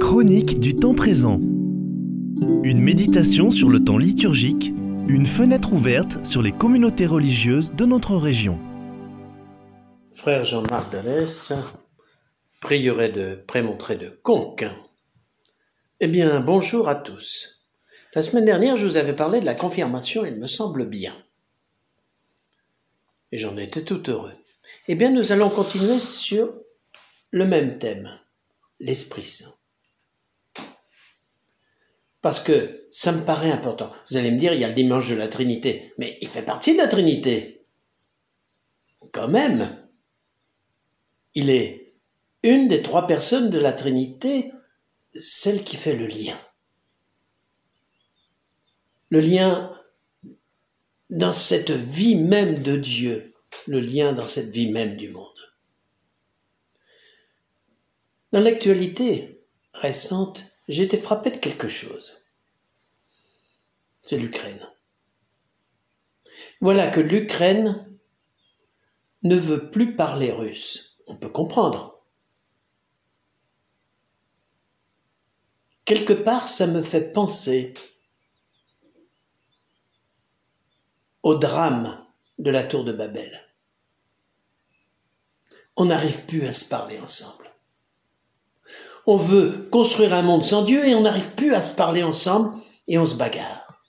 Chronique du temps présent. Une méditation sur le temps liturgique, une fenêtre ouverte sur les communautés religieuses de notre région. Frère Jean-Marc Dallès, prieuré de Prémontré de Conques. Eh bien, bonjour à tous. La semaine dernière, je vous avais parlé de la confirmation, il me semble bien. Et j'en étais tout heureux. Eh bien, nous allons continuer sur le même thème, l'Esprit Saint. Parce que ça me paraît important. Vous allez me dire, il y a le dimanche de la Trinité, mais il fait partie de la Trinité. Quand même. Il est une des trois personnes de la Trinité, celle qui fait le lien. Le lien dans cette vie même de Dieu, le lien dans cette vie même du monde. Dans l'actualité récente, j'ai été frappé de quelque chose. C'est l'Ukraine. Voilà que l'Ukraine ne veut plus parler russe. On peut comprendre. Quelque part, ça me fait penser au drame de la tour de Babel. On n'arrive plus à se parler ensemble. On veut construire un monde sans Dieu et on n'arrive plus à se parler ensemble et on se bagarre.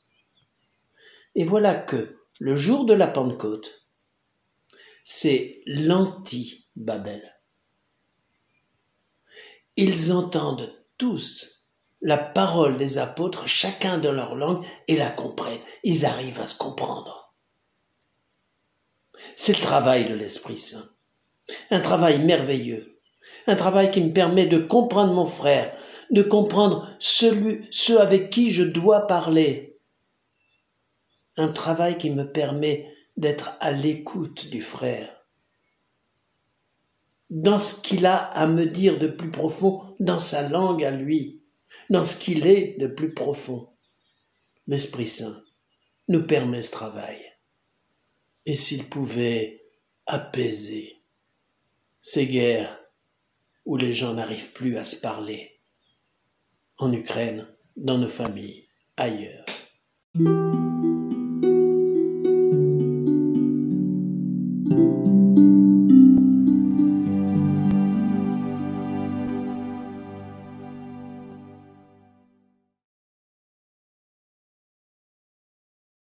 Et voilà que le jour de la Pentecôte, c'est l'anti-Babel. Ils entendent tous la parole des apôtres, chacun dans leur langue, et la comprennent. Ils arrivent à se comprendre. C'est le travail de l'Esprit Saint. Un travail merveilleux. Un travail qui me permet de comprendre mon frère, de comprendre celui, ceux avec qui je dois parler. Un travail qui me permet d'être à l'écoute du frère. Dans ce qu'il a à me dire de plus profond, dans sa langue à lui, dans ce qu'il est de plus profond. L'Esprit Saint nous permet ce travail. Et s'il pouvait apaiser ces guerres où les gens n'arrivent plus à se parler, en Ukraine, dans nos familles, ailleurs.